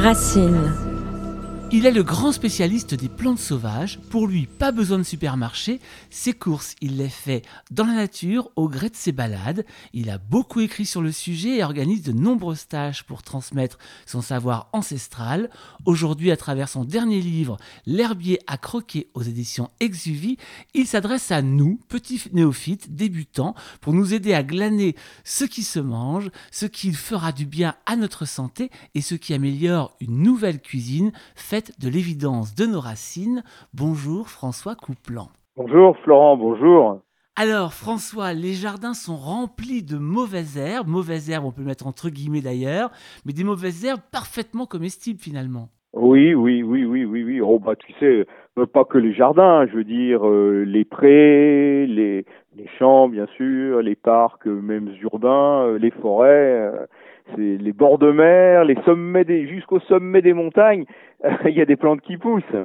Racine. Il est le grand spécialiste des plantes sauvages. Pour lui, pas besoin de supermarché. Ses courses, il les fait dans la nature, au gré de ses balades. Il a beaucoup écrit sur le sujet et organise de nombreux stages pour transmettre son savoir ancestral. Aujourd'hui, à travers son dernier livre, L'herbier à croquer aux éditions Exuvie, il s'adresse à nous, petits néophytes, débutants, pour nous aider à glaner ce qui se mange, ce qui fera du bien à notre santé et ce qui améliore une nouvelle cuisine faite de l'évidence de nos racines. Bonjour François Couplan. Bonjour Florent, bonjour. Alors François, les jardins sont remplis de mauvaises herbes, mauvaises herbes on peut mettre entre guillemets d'ailleurs, mais des mauvaises herbes parfaitement comestibles finalement. Oui, oui, oui, oui, oui, oui. Oh bah tu sais, euh, pas que les jardins, je veux dire euh, les prés, les, les champs bien sûr, les parcs euh, même urbains, les forêts, les bords de mer, les sommets des jusqu'au sommet des montagnes. il y a des plantes qui poussent.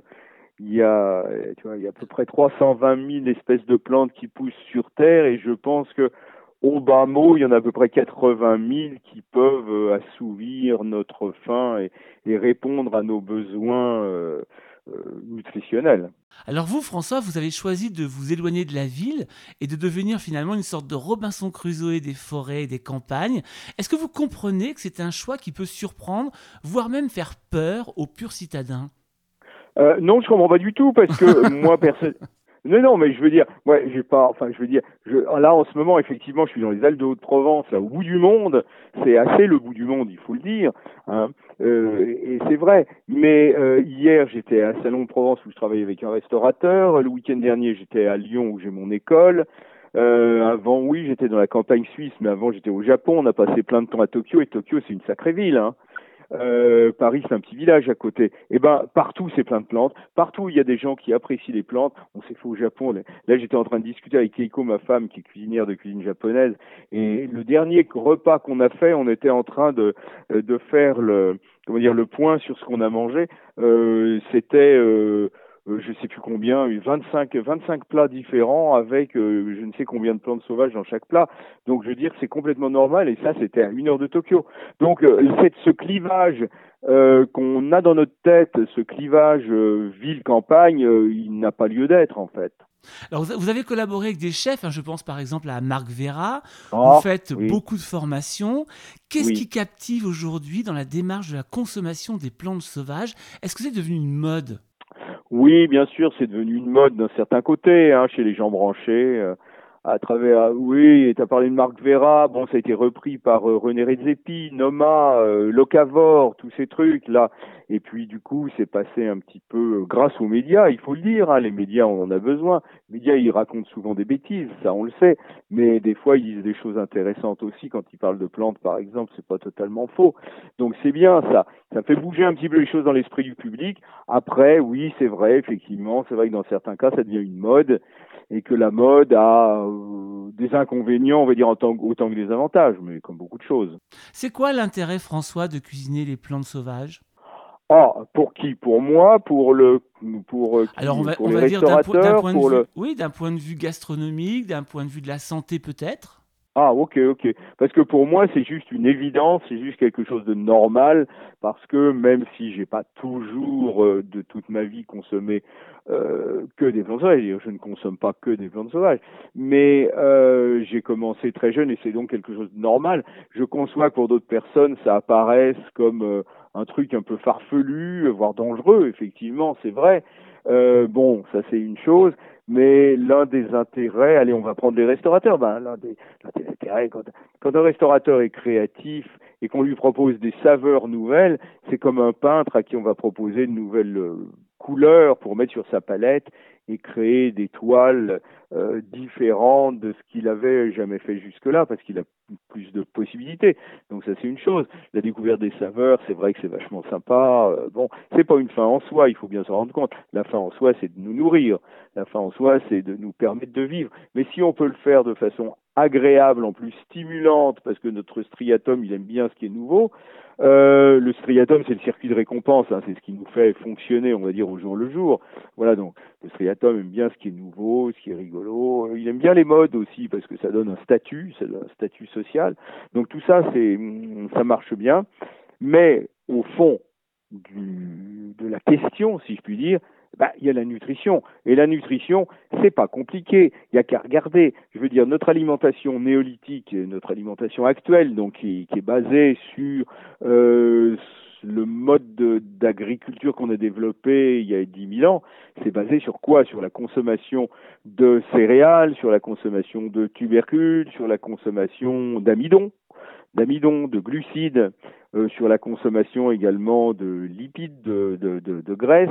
Il y a, tu vois, il y a à peu près 320 000 espèces de plantes qui poussent sur Terre et je pense que au bas mot, il y en a à peu près 80 000 qui peuvent euh, assouvir notre faim et, et répondre à nos besoins euh, euh. Alors vous, François, vous avez choisi de vous éloigner de la ville et de devenir finalement une sorte de Robinson Crusoe des forêts et des campagnes. Est-ce que vous comprenez que c'est un choix qui peut surprendre, voire même faire peur aux purs citadins euh, Non, je comprends pas du tout parce que moi, personne. Non, non, mais je veux dire, moi, j'ai pas, enfin, je veux dire, je, là, en ce moment, effectivement, je suis dans les Alpes de Haute-Provence, là, au bout du monde. C'est assez le bout du monde, il faut le dire. Hein. Euh, et c'est vrai. Mais euh, hier, j'étais à Salon de Provence où je travaillais avec un restaurateur. Le week-end dernier, j'étais à Lyon où j'ai mon école. Euh, avant, oui, j'étais dans la campagne suisse, mais avant, j'étais au Japon. On a passé plein de temps à Tokyo, et Tokyo, c'est une sacrée ville. Hein. Euh, Paris, c'est un petit village à côté. Et eh ben, partout, c'est plein de plantes. Partout, il y a des gens qui apprécient les plantes. On s'est fait au Japon. Là, j'étais en train de discuter avec Keiko, ma femme, qui est cuisinière de cuisine japonaise. Et le dernier repas qu'on a fait, on était en train de, de faire le, comment dire, le point sur ce qu'on a mangé. Euh, C'était euh, euh, je sais plus combien, 25, 25 plats différents avec euh, je ne sais combien de plantes sauvages dans chaque plat. Donc je veux dire c'est complètement normal et ça c'était à une heure de Tokyo. Donc euh, ce clivage qu'on a dans notre tête, ce clivage ville-campagne, il n'a pas lieu d'être en fait. Alors, vous avez collaboré avec des chefs, hein, je pense par exemple à Marc Vera. vous oh, faites beaucoup de formations. Qu'est-ce qui captive aujourd'hui dans la démarche de la consommation des plantes sauvages? Est-ce que c'est devenu une mode? Oui, bien sûr, c'est devenu une mode d'un certain côté, hein, chez les gens branchés. À travers, oui, tu as parlé de Marc Vera, bon, ça a été repris par euh, René Redzepi, Noma, euh, Locavor, tous ces trucs là. Et puis du coup, c'est passé un petit peu euh, grâce aux médias, il faut le dire. Hein, les médias, on en a besoin. Les médias, ils racontent souvent des bêtises, ça on le sait. Mais des fois, ils disent des choses intéressantes aussi quand ils parlent de plantes, par exemple. C'est pas totalement faux. Donc c'est bien ça. Ça fait bouger un petit peu les choses dans l'esprit du public. Après, oui, c'est vrai, effectivement, c'est vrai que dans certains cas, ça devient une mode et que la mode a euh, des inconvénients, on va dire, autant, autant que des avantages, mais comme beaucoup de choses. C'est quoi l'intérêt, François, de cuisiner les plantes sauvages? Ah, pour qui? Pour moi? Pour le pour, euh, Alors on va, pour on va dire d'un point, de vue, oui, d'un point de vue gastronomique, d'un point de vue de la santé peut-être? Ah ok ok. Parce que pour moi c'est juste une évidence c'est juste quelque chose de normal parce que même si j'ai pas toujours euh, de toute ma vie consommé euh, que des plantes sauvages je ne consomme pas que des plantes sauvages mais euh, j'ai commencé très jeune et c'est donc quelque chose de normal. Je conçois que pour d'autres personnes ça apparaisse comme euh, un truc un peu farfelu voire dangereux effectivement c'est vrai. Euh, bon, ça c'est une chose, mais l'un des intérêts, allez, on va prendre les restaurateurs. Ben, l'un des, des, intérêts, quand, quand un restaurateur est créatif et qu'on lui propose des saveurs nouvelles, c'est comme un peintre à qui on va proposer de nouvelles euh, couleurs pour mettre sur sa palette et créer des toiles euh, différentes de ce qu'il avait jamais fait jusque-là parce qu'il a plus de possibilités. Donc ça c'est une chose. La découverte des saveurs, c'est vrai que c'est vachement sympa. Euh, bon, c'est pas une fin en soi, il faut bien se rendre compte. La fin en soi, c'est de nous nourrir. La fin en soi, c'est de nous permettre de vivre. Mais si on peut le faire de façon agréable, en plus stimulante, parce que notre striatum, il aime bien ce qui est nouveau, euh, le striatum, c'est le circuit de récompense, hein, c'est ce qui nous fait fonctionner, on va dire, au jour le jour. Voilà, donc le striatum aime bien ce qui est nouveau, ce qui est rigolo. Il aime bien les modes aussi, parce que ça donne un statut, ça donne un statut social. Donc tout ça, c'est, ça marche bien. Mais au fond, du, de la question, si je puis dire, bah, il y a la nutrition. Et la nutrition, c'est pas compliqué. Il y a qu'à regarder. Je veux dire, notre alimentation néolithique, notre alimentation actuelle, donc qui, qui est basée sur euh, le mode d'agriculture qu'on a développé il y a 10 000 ans, c'est basé sur quoi? Sur la consommation de céréales, sur la consommation de tubercules, sur la consommation d'amidon, d'amidon, de glucides, euh, sur la consommation également de lipides, de, de, de, de graisses,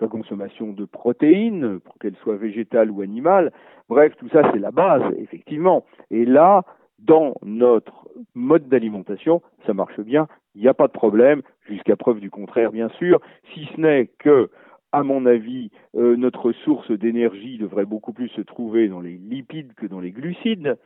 la consommation de protéines, pour qu'elles soient végétales ou animales. Bref, tout ça, c'est la base, effectivement. Et là, dans notre mode d'alimentation, ça marche bien, il n'y a pas de problème, jusqu'à preuve du contraire, bien sûr, si ce n'est que, à mon avis, euh, notre source d'énergie devrait beaucoup plus se trouver dans les lipides que dans les glucides.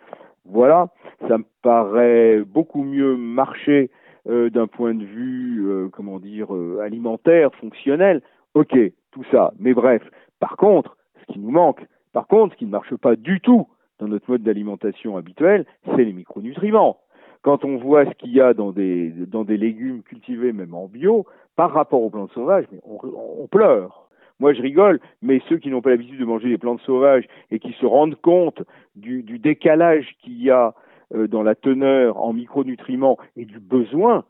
Voilà, ça me paraît beaucoup mieux marcher euh, d'un point de vue, euh, comment dire, alimentaire, fonctionnel. Ok, tout ça, mais bref. Par contre, ce qui nous manque, par contre, ce qui ne marche pas du tout dans notre mode d'alimentation habituel, c'est les micronutriments. Quand on voit ce qu'il y a dans des, légumes cultivés, même en bio, par rapport aux plantes sauvages, on, on pleure. Moi, je rigole, mais ceux qui n'ont pas l'habitude de manger des plantes sauvages et qui se rendent compte du, du décalage qu'il y a euh, dans la teneur en micronutriments et du besoin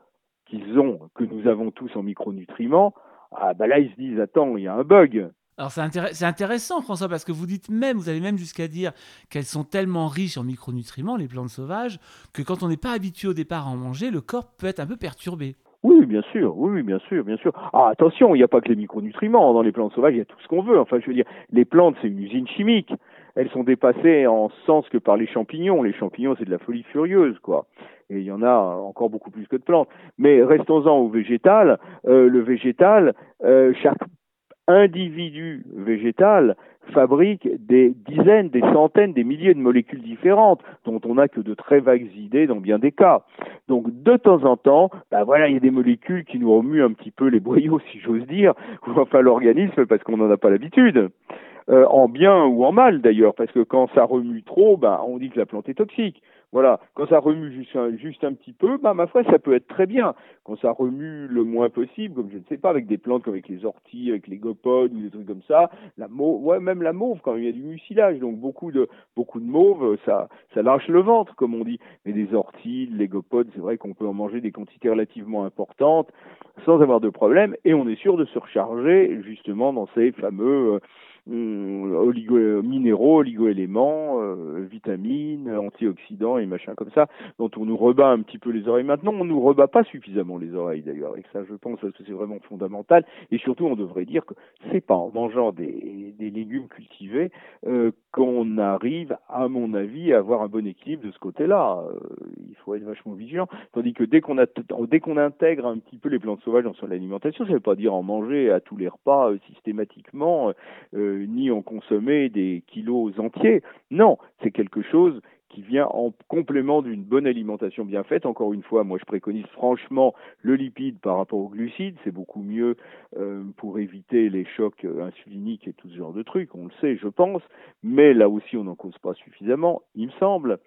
qu'ils ont, que nous avons tous en micronutriments, ah bah là ils se disent attends, il y a un bug. Alors c'est intéressant François parce que vous dites même, vous allez même jusqu'à dire qu'elles sont tellement riches en micronutriments, les plantes sauvages, que quand on n'est pas habitué au départ à en manger, le corps peut être un peu perturbé. Oui, bien sûr, oui, bien sûr, bien sûr. Ah, attention, il n'y a pas que les micronutriments dans les plantes sauvages, il y a tout ce qu'on veut. Enfin, je veux dire, les plantes, c'est une usine chimique. Elles sont dépassées en sens que par les champignons. Les champignons, c'est de la folie furieuse, quoi. Et il y en a encore beaucoup plus que de plantes. Mais restons-en au végétal. Euh, le végétal, euh, chaque individu végétal fabrique des dizaines, des centaines, des milliers de molécules différentes dont on n'a que de très vagues idées dans bien des cas. Donc de temps en temps, ben voilà, il y a des molécules qui nous remuent un petit peu les boyaux, si j'ose dire, ou enfin l'organisme parce qu'on n'en a pas l'habitude. Euh, en bien ou en mal d'ailleurs, parce que quand ça remue trop, ben, on dit que la plante est toxique. Voilà, quand ça remue juste un, juste un petit peu, bah, ma foi, ça peut être très bien. Quand ça remue le moins possible, comme je ne sais pas, avec des plantes comme avec les orties, avec les gopodes ou des trucs comme ça, la mauve, ouais, même la mauve, quand il y a du mucilage, donc beaucoup de beaucoup de mauve, ça ça lâche le ventre, comme on dit. Mais des orties, les gopodes, c'est vrai qu'on peut en manger des quantités relativement importantes sans avoir de problème, et on est sûr de se recharger justement dans ces fameux euh, oligo minéraux, oligo-éléments, euh, vitamines, antioxydants et machin comme ça, dont on nous rebat un petit peu les oreilles. Maintenant, on nous rebat pas suffisamment les oreilles d'ailleurs, et ça, je pense que c'est vraiment fondamental. Et surtout, on devrait dire que c'est pas en mangeant des, légumes cultivés euh, qu'on arrive, à mon avis, à avoir un bon équilibre de ce côté-là. Euh, il faut être vachement vigilant. Tandis que dès qu'on dès qu'on intègre un petit peu les plantes sauvages dans son alimentation, ça veut pas dire en manger à tous les repas euh, systématiquement. Euh, euh, ni en consommer des kilos entiers. Non, c'est quelque chose qui vient en complément d'une bonne alimentation bien faite. Encore une fois, moi je préconise franchement le lipide par rapport au glucides, c'est beaucoup mieux euh, pour éviter les chocs euh, insuliniques et tout ce genre de trucs, on le sait, je pense, mais là aussi on n'en cause pas suffisamment, il me semble.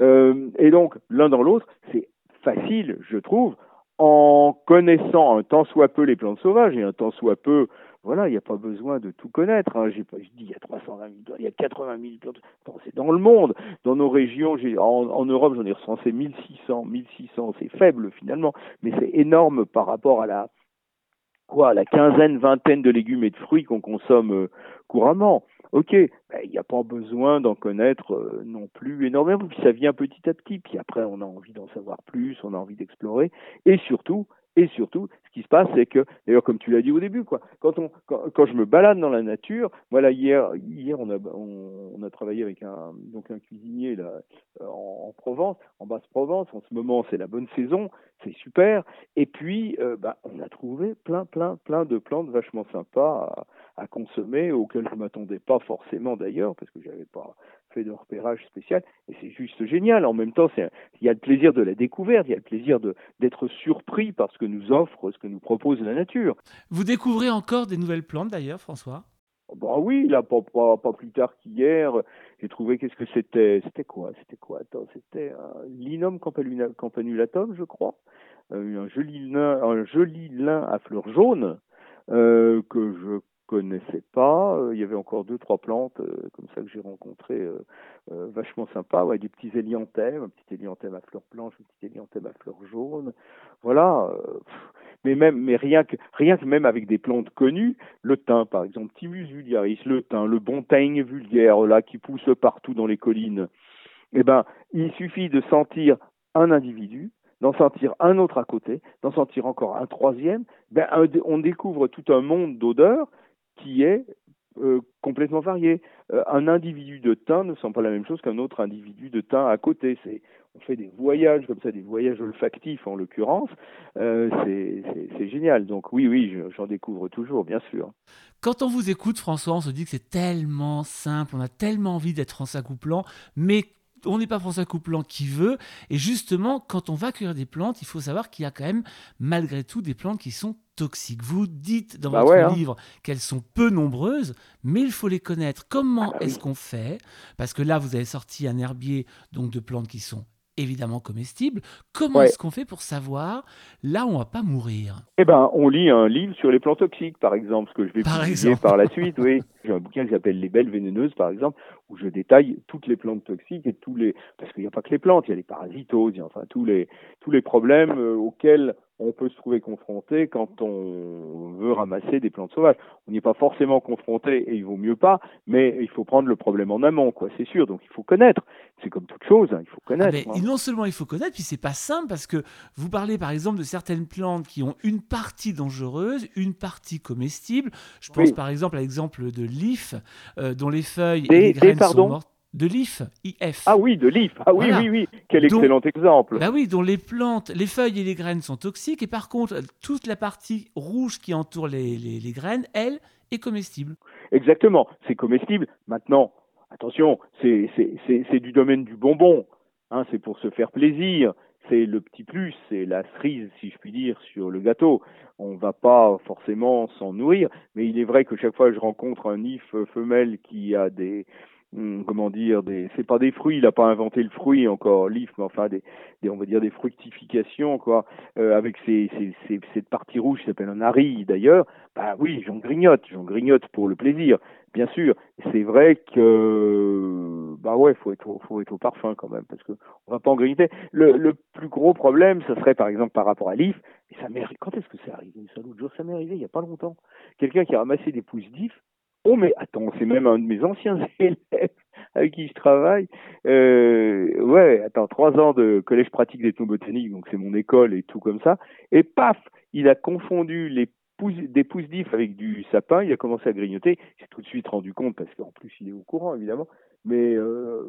et donc, l'un dans l'autre, c'est facile, je trouve, en connaissant un tant soit peu les plantes sauvages et un tant soit peu voilà, il n'y a pas besoin de tout connaître. Hein. J'ai pas, je dis il y a 320 000, il y a 80 000 plantes. c'est dans le monde, dans nos régions. J'ai, en, Europe, j'en ai recensé 1600, 1600. C'est faible finalement, mais c'est énorme par rapport à la quoi, la quinzaine, vingtaine de légumes et de fruits qu'on consomme euh, couramment. Ok, ben, il n'y a pas besoin d'en connaître euh, non plus énormément, puis ça vient petit à petit, puis après on a envie d'en savoir plus, on a envie d'explorer, et surtout, et surtout, ce qui se passe, c'est que, d'ailleurs, comme tu l'as dit au début, quoi, quand, on, quand, je me balade dans la nature, voilà, hier, hier on, a, on, a travaillé avec un, donc un cuisinier là, en, Provence, en Basse-Provence. En ce moment, c'est la bonne saison, c'est super. Et puis, euh, bah, on a trouvé plein, plein, plein de plantes vachement sympas à, à consommer, auxquelles je ne m'attendais pas forcément d'ailleurs, parce que j'avais pas fait de repérage spécial, et c'est juste génial. En même temps, il y a le plaisir de la découverte, il y a le plaisir d'être surpris par ce que nous offre, que nous propose la nature. Vous découvrez encore des nouvelles plantes d'ailleurs, François? Bah oui, là, pas, pas, plus tard qu'hier, j'ai trouvé qu'est-ce que c'était C'était quoi C'était quoi? Attends, c'était un linum campanulatum, je crois. un joli lin, un joli lin à fleurs jaunes que je connaissais pas. Euh, il y avait encore deux, trois plantes euh, comme ça que j'ai rencontrées, euh, vachement sympas. Ouais, des petits élianthèmes, un petit élianthème à fleurs blanches, un petit élianthème à fleurs jaunes. Voilà. mais même, mais rien que, rien que même avec des plantes connues, le thym par exemple, Thymus vulgaris, le thym, le bontaigne vulgaire là qui pousse partout dans les collines. Eh ben, il suffit de sentir un individu, d'en sentir un autre à côté, d'en sentir encore un troisième, ben, on découvre tout un monde d'odeurs qui est euh, complètement varié. Euh, un individu de thym ne sent pas la même chose qu'un autre individu de thym à côté. C'est, on fait des voyages comme ça, des voyages olfactifs en l'occurrence. Euh, c'est, génial. Donc oui, oui, j'en découvre toujours, bien sûr. Quand on vous écoute, François, on se dit que c'est tellement simple, on a tellement envie d'être François Couplan, mais on n'est pas François Couplan qui veut. Et justement, quand on va cueillir des plantes, il faut savoir qu'il y a quand même, malgré tout, des plantes qui sont toxiques. Vous dites dans bah votre hein. livre qu'elles sont peu nombreuses, mais il faut les connaître. Comment ah bah est-ce qu'on fait? Parce que là, vous avez sorti un herbier donc de plantes qui sont évidemment comestibles. Comment est-ce qu'on fait pour savoir là où on va pas mourir? Eh ben, on lit un livre sur les plantes toxiques, par exemple, ce que je vais par publier par la suite. Oui, j'ai un bouquin qui s'appelle Les belles vénéneuses, par exemple, où je détaille toutes les plantes toxiques et tous les parce qu'il n'y a pas que les plantes, il y a les parasitoses, il y a enfin tous les tous les problèmes euh, auxquels on peut se trouver confronté quand on veut ramasser des plantes sauvages. On n'y est pas forcément confronté et il vaut mieux pas, mais il faut prendre le problème en amont, quoi. C'est sûr. Donc il faut connaître. C'est comme toute chose, hein, il faut connaître. Ah, non seulement il faut connaître, puis c'est pas simple parce que vous parlez par exemple de certaines plantes qui ont une partie dangereuse, une partie comestible. Je pense par exemple à l'exemple de l'if, euh, dont les feuilles et les graines sont mortes de l'IF, IF. Ah oui, de l'IF. Ah oui, oui, oui. Quel excellent exemple. Bah oui, dont les plantes, les feuilles et les graines sont toxiques, et par contre, toute la partie rouge qui entoure les, les, graines, elle, est comestible. Exactement, c'est comestible. Maintenant, attention, c'est du domaine du bonbon. Hein, c'est pour se faire plaisir. C'est le petit plus, c'est la cerise, si je puis dire, sur le gâteau. On ne va pas forcément s'en nourrir, mais il est vrai que chaque fois je rencontre un if femelle qui a des, Hmm, comment dire, des, c'est pas des fruits, il a pas inventé le fruit encore, l'if, mais enfin des, on va dire des fructifications, quoi, euh, avec ces, cette partie rouge qui s'appelle un ari d'ailleurs, bah oui, j'en grignote, j'en grignote pour le plaisir, bien sûr. C'est vrai que, bah ouais, faut être, faut être au parfum quand même, parce que on va pas en grignoter. Le, plus gros problème, ce serait par exemple par rapport à l'if, ça m'est, quand est-ce que c'est arrivé ça l'autre jour, ça m'est arrivé il y a pas longtemps. Quelqu'un qui a ramassé des pousses d'if Oh mais attends, c'est même un de mes anciens élèves avec qui je travaille. Euh, ouais, attends, trois ans de collège pratique d'ethnobotanique, donc c'est mon école et tout comme ça. Et paf, il a confondu les des pousses d'if avec du sapin, il a commencé à grignoter. Il s'est tout de suite rendu compte, parce qu'en plus il est au courant évidemment, mais euh,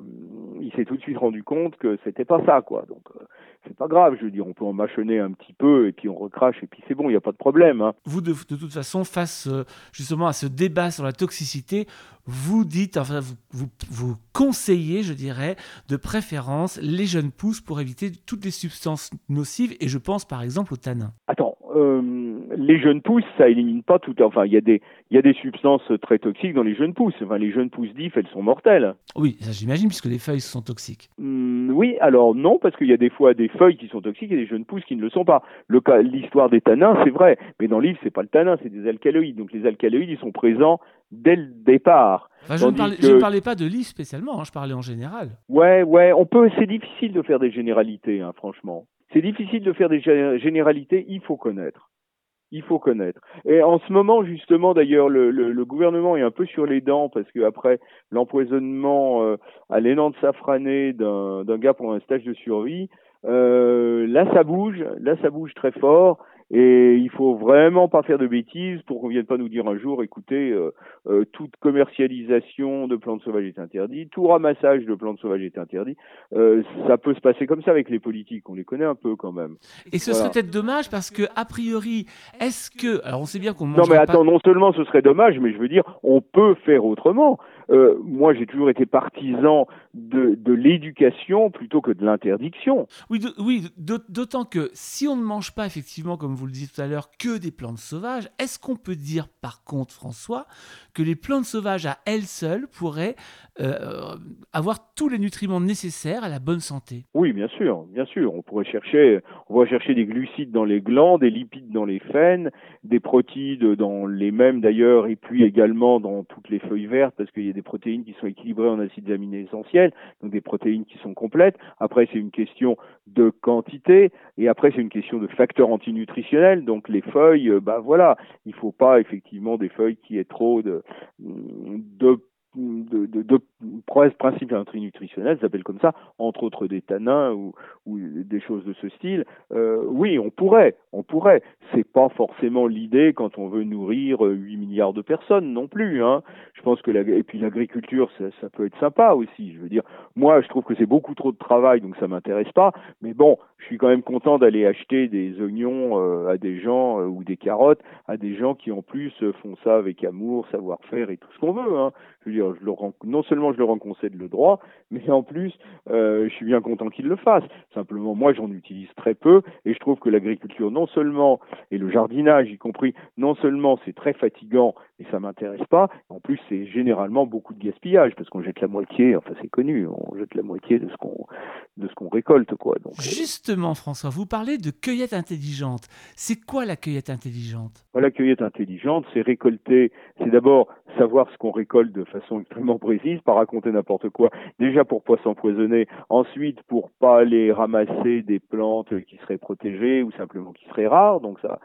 il s'est tout de suite rendu compte que c'était pas ça, quoi. Donc euh, c'est pas grave, je veux dire, on peut en mâchonner un petit peu et puis on recrache et puis c'est bon, il n'y a pas de problème. Hein. Vous, de, de, toute façon, face euh, justement à ce débat sur la toxicité, vous dites, enfin, vous, vous, vous, conseillez, je dirais, de préférence les jeunes pousses pour éviter toutes les substances nocives et je pense par exemple au tanin. Attends, euh, les jeunes pousses, ça élimine pas tout. Enfin, il y a des, il y a des substances très toxiques dans les jeunes pousses. Enfin, les jeunes pousses d'if, elles sont mortelles. Oui, ça j'imagine, puisque les feuilles sont toxiques. Hmm, oui, alors non, parce qu'il y a des fois des feuilles qui sont toxiques et des jeunes pousses qui ne le sont pas. Le cas, l'histoire des tanins, c'est vrai, mais dans l'if, c'est pas le tanin, c'est des alcaloïdes. Donc les alcaloïdes, ils sont présents dès le départ. je, ne parlais, pas de l'if spécialement, hein, je parlais en général. Ouais, ouais, on peut. C'est difficile de faire des généralités, hein, franchement. C'est difficile de faire des généralités, il faut connaître. Il faut connaître. Et en ce moment, justement, d'ailleurs, le, gouvernement est un peu sur les dents parce qu'après l'empoisonnement euh, à l'élan de safrané d'un gars pour un stage de survie, euh, là ça bouge, là ça bouge très fort. Et il faut vraiment pas faire de bêtises pour qu'on vienne pas nous dire un jour, écoutez, euh, euh, toute commercialisation de plantes sauvages est interdite, tout ramassage de plantes sauvages est interdit. Euh, ça peut se passer comme ça avec les politiques, on les connaît un peu quand même. Et ce serait peut-être dommage parce que a priori, est-ce que, alors on sait bien qu'on non mais attends, non seulement ce serait dommage, mais je veux dire, on peut faire autrement. Euh, moi j'ai toujours été partisan de, de l'éducation plutôt que de l'interdiction. Oui, oui d'autant que si on ne mange pas effectivement, comme vous le disiez tout à l'heure, que des plantes sauvages, est-ce qu'on peut dire par contre, François, que les plantes sauvages à elles seules pourraient euh, avoir tous les nutriments nécessaires à la bonne santé? Oui, bien sûr, bien sûr. On pourrait chercher, on pourrait chercher des glucides dans les glands, des lipides dans les faines, des protides dans les mêmes d'ailleurs, et puis également dans toutes les feuilles vertes, parce qu'il des protéines qui sont équilibrées en acides aminés essentiels, donc des protéines qui sont complètes. Après, c'est une question de quantité, et après, c'est une question de facteurs antinutritionnels. Donc les feuilles, euh, bah voilà, il faut pas effectivement des feuilles qui aient trop de principes nutritionnels s'appelle comme ça, entre autres des tanins ou, des choses de ce style. Euh, oui, on pourrait, on pourrait. C'est pas forcément l'idée quand on veut nourrir 8 euh, milliards de personnes non plus. Hein. Je pense que et puis l'agriculture, ça, peut être sympa aussi. Je veux dire, moi, je trouve que c'est beaucoup trop de travail, donc ça m'intéresse pas. Mais bon, je suis quand même content d'aller acheter des oignons euh, à des gens ou des carottes à des gens qui en plus font ça avec amour, savoir-faire et tout ce qu'on veut. Hein. Je veux dire, non seulement je leur en concède le droit, mais en plus, euh, je suis bien content qu'ils le fassent. Simplement, moi, j'en utilise très peu et je trouve que l'agriculture, non seulement, et le jardinage y compris, non seulement c'est très fatigant et ça m'intéresse pas, en plus c'est généralement beaucoup de gaspillage parce qu'on jette la moitié, enfin c'est connu, on jette la moitié de ce qu'on de ce qu'on récolte quoi. Donc, euh, Justement, François, vous parlez de cueillette intelligente. C'est quoi la cueillette intelligente? La cueillette intelligente, c'est récolter, c'est d'abord savoir ce qu'on récolte de façon extrêmement précise, pas raconter n'importe quoi. Déjà pour pas s'empoisonner, ensuite pour pas aller ramasser des plantes qui seraient protégées ou simplement qui seraient rares. Donc ça,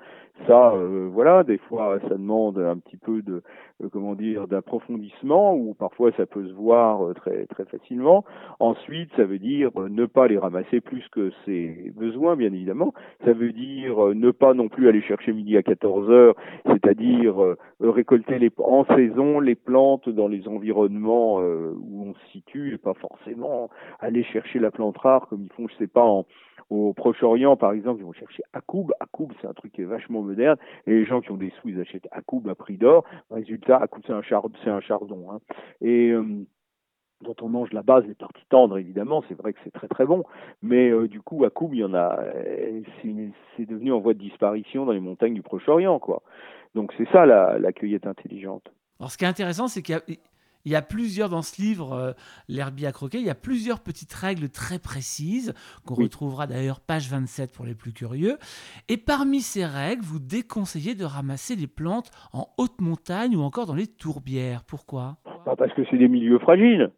ça, euh, voilà, des fois ça demande un petit peu de, euh, comment dire, d'approfondissement ou parfois ça peut se voir euh, très très facilement. Ensuite, ça veut dire ne pas les ramasser plus que ses besoins, bien évidemment. Ça veut dire ne pas non plus aller chercher midi à 14 heures, c'est-à-dire récolter les, en saison les plantes dans les environnements où on se situe et pas forcément aller chercher la plante rare comme ils font, je sais pas, en, au Proche-Orient, par exemple, ils vont chercher Akoub. Akoub, c'est un truc qui est vachement moderne. Et les gens qui ont des sous, ils achètent Akoub à prix d'or. Résultat, Akoub, c'est un, char un chardon. Hein. Et euh, dont on mange la base, les parties tendres, évidemment, c'est vrai que c'est très très bon, mais euh, du coup, Akoub, il y en a, euh, c'est devenu en voie de disparition dans les montagnes du Proche-Orient, quoi. Donc c'est ça la cueillette intelligente. Alors ce qui est intéressant, c'est qu'il y a il y a plusieurs dans ce livre, euh, L'herbier à croquer, il y a plusieurs petites règles très précises qu'on retrouvera d'ailleurs page 27 pour les plus curieux. Et parmi ces règles, vous déconseillez de ramasser les plantes en haute montagne ou encore dans les tourbières. Pourquoi? Parce que c'est des milieux fragiles.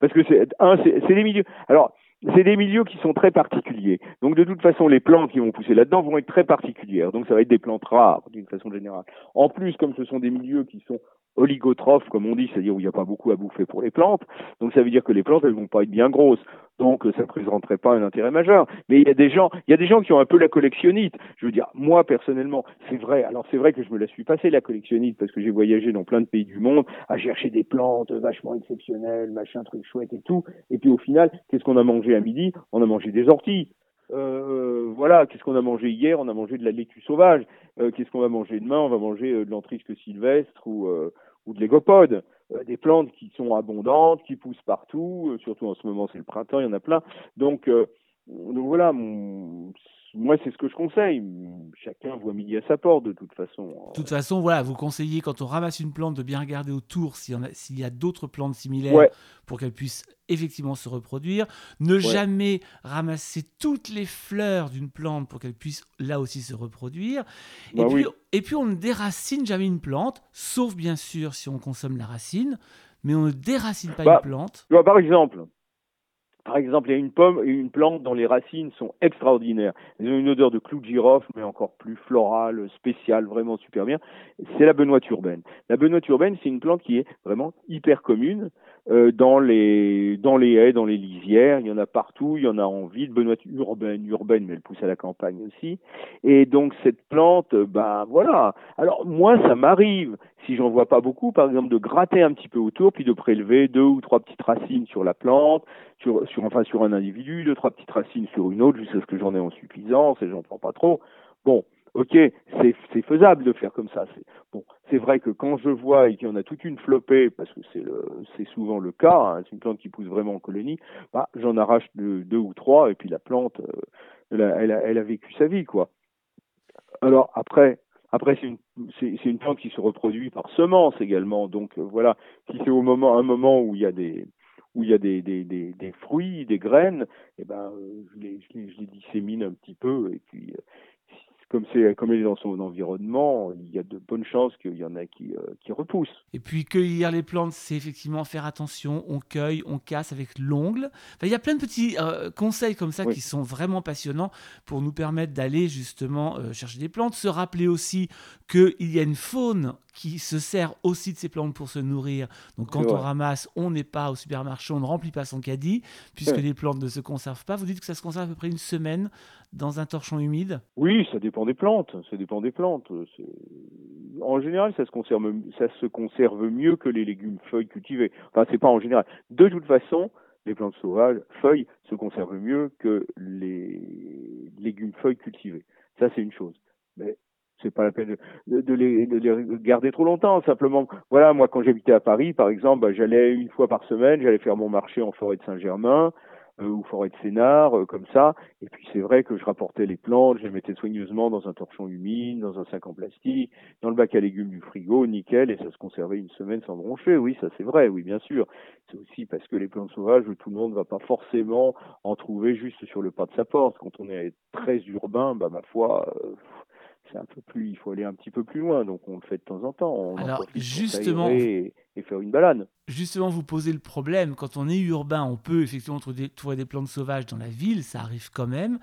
Parce que c'est un, c'est des milieux. Alors, c'est des milieux qui sont très particuliers. Donc de toute façon, les plantes qui vont pousser là-dedans vont être très particulières. Donc ça va être des plantes rares d'une façon générale. En plus, comme ce sont des milieux qui sont oligotrophes, comme on dit, c'est-à-dire où il n'y a pas beaucoup à bouffer pour les plantes. Donc ça veut dire que les plantes, elles vont pas être bien grosses. Donc ça ne présenterait pas un intérêt majeur. Mais il y a des gens, il y a des gens qui ont un peu la collectionnite. Je veux dire, moi personnellement, c'est vrai. Alors c'est vrai que je me la suis passé la collectionnite parce que j'ai voyagé dans plein de pays du monde à chercher des plantes vachement exceptionnelles, machin, truc chouette et tout. Et puis au final, qu'est-ce qu'on a mangé à midi? On a mangé des orties. Euh, voilà, qu'est-ce qu'on a mangé hier? On a mangé de la laitue sauvage. Euh, qu'est-ce qu'on va manger demain? On va manger euh, de l'entrisque sylvestre ou, ou de l'égopode. des plantes qui sont abondantes, qui poussent partout, surtout en ce moment c'est le printemps, il y en a plein. Donc, donc voilà, mon, moi, c'est ce que je conseille. Chacun voit midi à sa porte, de toute façon. De toute façon, voilà, vous conseillez quand on ramasse une plante de bien regarder autour s'il y, y, a d'autres plantes similaires pour qu'elles puissent effectivement se reproduire. Ne jamais ramasser toutes les fleurs d'une plante pour qu'elle puisse là aussi se reproduire. et, bah puis, et puis, on ne déracine jamais une plante, sauf bien sûr si on consomme la racine, mais on ne déracine pas bah, une plante. par exemple, par exemple, il y a une pomme et une plante dont les racines sont extraordinaires. Elles ont une odeur de clou de girofle, mais encore plus florale, spéciale, vraiment super bien. C'est la benoîte urbaine. La benoîte urbaine, c'est une plante qui est vraiment hyper commune euh, dans les dans les haies, dans les lisières. Il y en a partout. Il y en a en ville. Benoîte urbaine, urbaine, mais elle pousse à la campagne aussi. Et donc cette plante, ben voilà. Alors moi, ça m'arrive si j'en vois pas beaucoup, par exemple, de gratter un petit peu autour, puis de prélever deux ou trois petites racines sur la plante, sur, sur, enfin sur un individu, deux, trois petites racines sur une autre, jusqu'à ce que j'en ai en suffisance et j'en prends pas trop. Bon, ok, c'est faisable de faire comme ça. Bon, c'est vrai que quand je vois et qu'il y en a toute une flopée, parce que c'est souvent le cas, hein, c'est une plante qui pousse vraiment en colonie, bah, j'en arrache deux, deux, ou trois et puis la plante, euh, elle, a, elle, a, elle, a, vécu sa vie, quoi. Alors après, après c'est une, une plante qui se reproduit par semence également, donc euh, voilà, si c'est au moment, un moment où il y a des où il y a des, des, des, des fruits, des graines, et eh ben, euh, je, les, je, les, je les dissémine un petit peu et puis comme c'est comme elle est dans son environnement, il y a de bonnes chances qu'il y en a qui, euh, qui repoussent. Et puis cueillir les plantes, c'est effectivement faire attention. On cueille, on casse avec l'ongle. Enfin, il y a plein de petits euh, conseils comme ça qui sont vraiment passionnants pour nous permettre d'aller justement euh, chercher des plantes. Se rappeler aussi qu'il y a une faune qui se sert aussi de ces plantes pour se nourrir. Donc quand on ramasse, on n'est pas au supermarché, on ne remplit pas son caddie, puisque les plantes ne se conservent pas. Vous dites que ça se conserve à peu près une semaine dans un torchon humide? Oui, ça dépend des plantes. Ça dépend des plantes. En général, ça se conserve, mieux que les légumes feuilles cultivées. Enfin, c'est pas en général. De toute façon, les plantes sauvages, feuilles, se conservent mieux que les légumes feuilles cultivées. Ça, c'est une chose. Mais c'est pas la peine de, les, garder trop longtemps. Simplement, voilà, moi quand j'habitais à Paris, par exemple, bah, j'allais une fois par semaine, j'allais faire mon marché en forêt de Saint-Germain euh, ou forêt de Sénard, euh, comme ça. Et puis c'est vrai que je rapportais les plantes, je les mettais soigneusement dans un torchon humide, dans un sac en plastique, dans le bac à légumes du frigo, nickel, et ça se conservait une semaine sans broncher. Oui, ça c'est vrai, oui bien sûr. C'est aussi parce que les plantes sauvages, tout le monde ne va pas forcément en trouver juste sur le pas de sa porte. Quand on est très urbain, bah ma foi. Euh, c'est un peu plus, il faut aller un petit peu plus loin, donc on le fait de temps en temps. On Alors justement, et, faire une balade. Justement, vous posez le problème. Quand on est urbain, on peut effectivement trouver des plantes sauvages dans la ville, ça arrive quand même.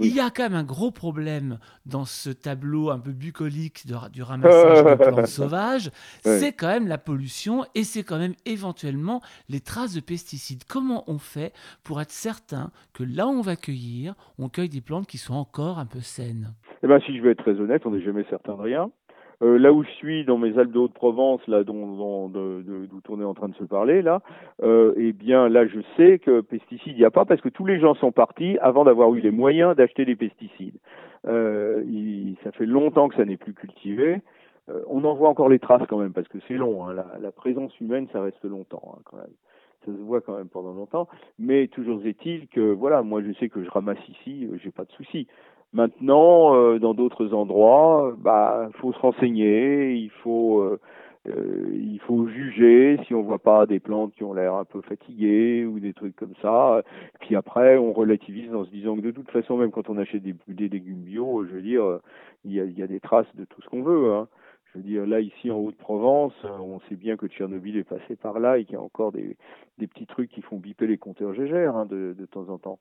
Il y a quand même un gros problème dans ce tableau un peu bucolique du ramassage de plantes sauvages, c'est quand même la pollution et c'est quand même éventuellement les traces de pesticides. Comment on fait pour être certain que là où on va cueillir, on cueille des plantes qui sont encore un peu saines? Eh bien, si je veux être très honnête, on n'est jamais certain de rien. Euh, là où je suis, dans mes Alpes de Haute-Provence, là dont, d'où on est en train de se parler, là, euh, eh bien là je sais que pesticides il n'y a pas parce que tous les gens sont partis avant d'avoir eu les moyens d'acheter des pesticides. Euh, ça fait longtemps que ça n'est plus cultivé. On en voit encore les traces quand même parce que c'est long. Hein, la, la, présence humaine, ça reste longtemps hein, quand même. Ça se voit quand même pendant longtemps. Mais toujours est-il que voilà, moi je sais que je ramasse ici, j'ai pas de souci. Maintenant, euh, dans d'autres endroits, bah, faut se renseigner, il faut, euh, euh, il faut juger si on voit pas des plantes qui ont l'air un peu fatiguées ou des trucs comme ça. Puis après, on relativise en se disant que de toute façon, même quand on achète des, des légumes bio, je veux dire, il y a, y a des traces de tout ce qu'on veut. Hein. Je veux dire, là, ici, en Haute-Provence, on sait bien que Tchernobyl est passé par là et qu'il y a encore des, des petits trucs qui font biper les compteurs Gégère hein, de, de temps en temps.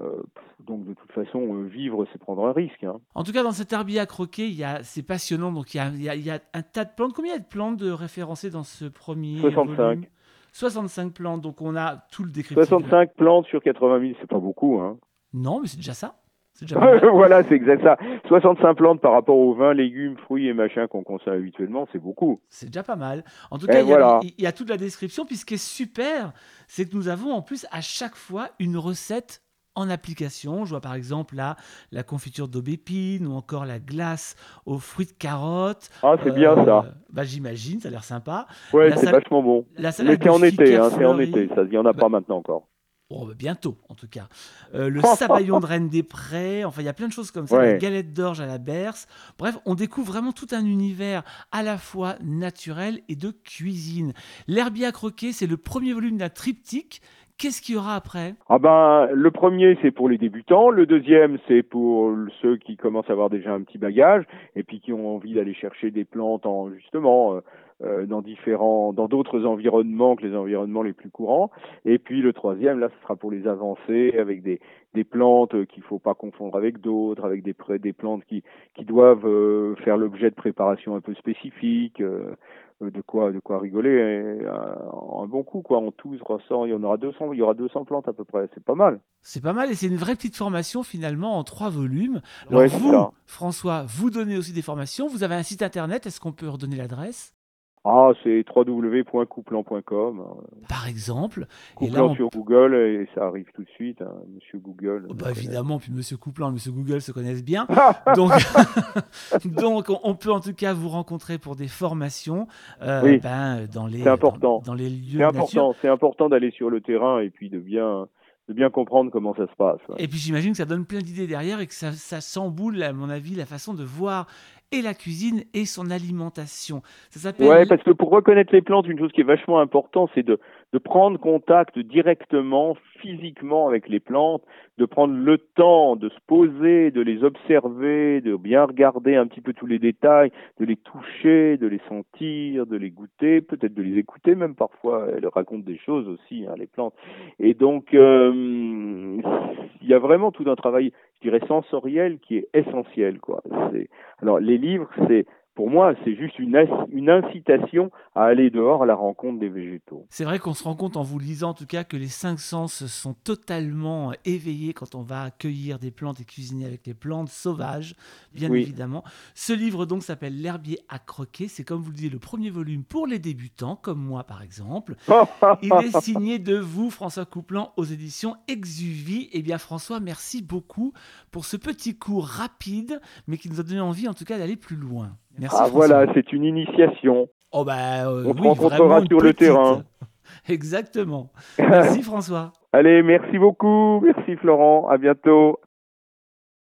Euh, donc de toute façon, euh, vivre, c'est prendre un risque. Hein. En tout cas, dans cet herbier à croquer, c'est passionnant. Donc il y, a, il, y a, un tas de plantes. Combien il y a de plantes de référencées dans ce premier 65. 65 plantes. Donc on a tout le décryptage. 65 plantes sur 80 000, c'est pas beaucoup. Hein. Non, mais c'est déjà ça. Déjà voilà, c'est exact ça. 65 plantes par rapport aux 20 légumes, fruits et machins qu'on consomme habituellement, c'est beaucoup. C'est déjà pas mal. En tout cas, il y, a, il y, a toute la description. Puis ce qui est super, c'est que nous avons en plus à chaque fois une recette en application. Je vois par exemple là la confiture d'aubépine ou encore la glace aux fruits de carotte. Ah, c'est bien ça. Euh, bah, J'imagine, ça a l'air sympa. Ouais, c'est vachement bon. La salade Mais c'est en été, hein, c'est en été, ça, il n'y en a pas bah, maintenant encore. Oh, bah, bientôt, en tout cas. Euh, le sabayon de Reine des Prés, enfin, il y a plein de choses comme ça. La galette d'orge à la berce. Bref, on découvre vraiment tout un univers à la fois naturel et de cuisine. L'herbier à croquer, c'est le premier volume d'un triptyque Qu'est-ce qu'il y aura après? Ah ben, le premier c'est pour les débutants, le deuxième c'est pour ceux qui commencent à avoir déjà un petit bagage et puis qui ont envie d'aller chercher des plantes en justement euh, euh, dans différents, dans d'autres environnements que les environnements les plus courants. Et puis le troisième, là, ce sera pour les avancées avec des, des plantes qu'il faut pas confondre avec d'autres, avec des, des plantes qui, qui doivent euh, faire l'objet de préparations un peu spécifiques. Euh, de quoi de quoi rigoler hein, un bon coup quoi. En tout ressort il y en aura 200 il y aura 200 plantes à peu près. C'est pas mal. C'est pas mal et c'est une vraie petite formation finalement en trois volumes. Alors vous François vous donnez aussi des formations. Vous avez un site internet. Est-ce qu'on peut redonner l'adresse? Ah, c'est www.couplan.com. Par exemple. Couplan sur Google et ça arrive tout de suite, hein, Monsieur Google. Oh, bah, évidemment, puis Monsieur Couplan et Monsieur Google se connaissent bien. donc, donc, on peut en tout cas vous rencontrer pour des formations euh, ben, dans les important. Dans, les lieux. C'est important. C'est important d'aller sur le terrain et puis de bien de bien comprendre comment ça se passe. Et puis j'imagine que ça donne plein d'idées derrière et que ça, ça chamboule, à mon avis, la façon de voir et la cuisine et son alimentation. Ça. Ouais, parce que pour reconnaître les plantes, une chose qui est vachement importante, c'est de, de prendre contact directement, physiquement avec les plantes, de prendre le temps de se poser, de les observer, de bien regarder un petit peu tous les détails, de les toucher, de les sentir, de les goûter, peut-être de les écouter même parfois. Elles racontent des choses aussi, hein, les plantes. Et donc, euh, il y a vraiment tout un travail je dirais, sensoriel qui est essentiel. Quoi. Alors, les livres, c'est pour moi, c'est juste une, une, incitation à aller dehors à la rencontre des végétaux. C'est vrai qu'on se rend compte en vous lisant en tout cas que les cinq sens sont totalement éveillés quand on va accueillir des plantes et cuisiner avec les plantes sauvages, bien évidemment. Ce livre donc s'appelle L'herbier à croquer. C'est comme vous le disiez le premier volume pour les débutants, comme moi par exemple. Il est signé de vous, François Couplan, aux éditions Exuvie. Eh bien François, merci beaucoup pour ce petit cours rapide, mais qui nous a donné envie en tout cas d'aller plus loin ah voilà, c'est une initiation. Oh bah, euh, On se rencontrera sur le terrain. Exactement. Merci François. Allez, merci beaucoup. Merci Florent. À bientôt.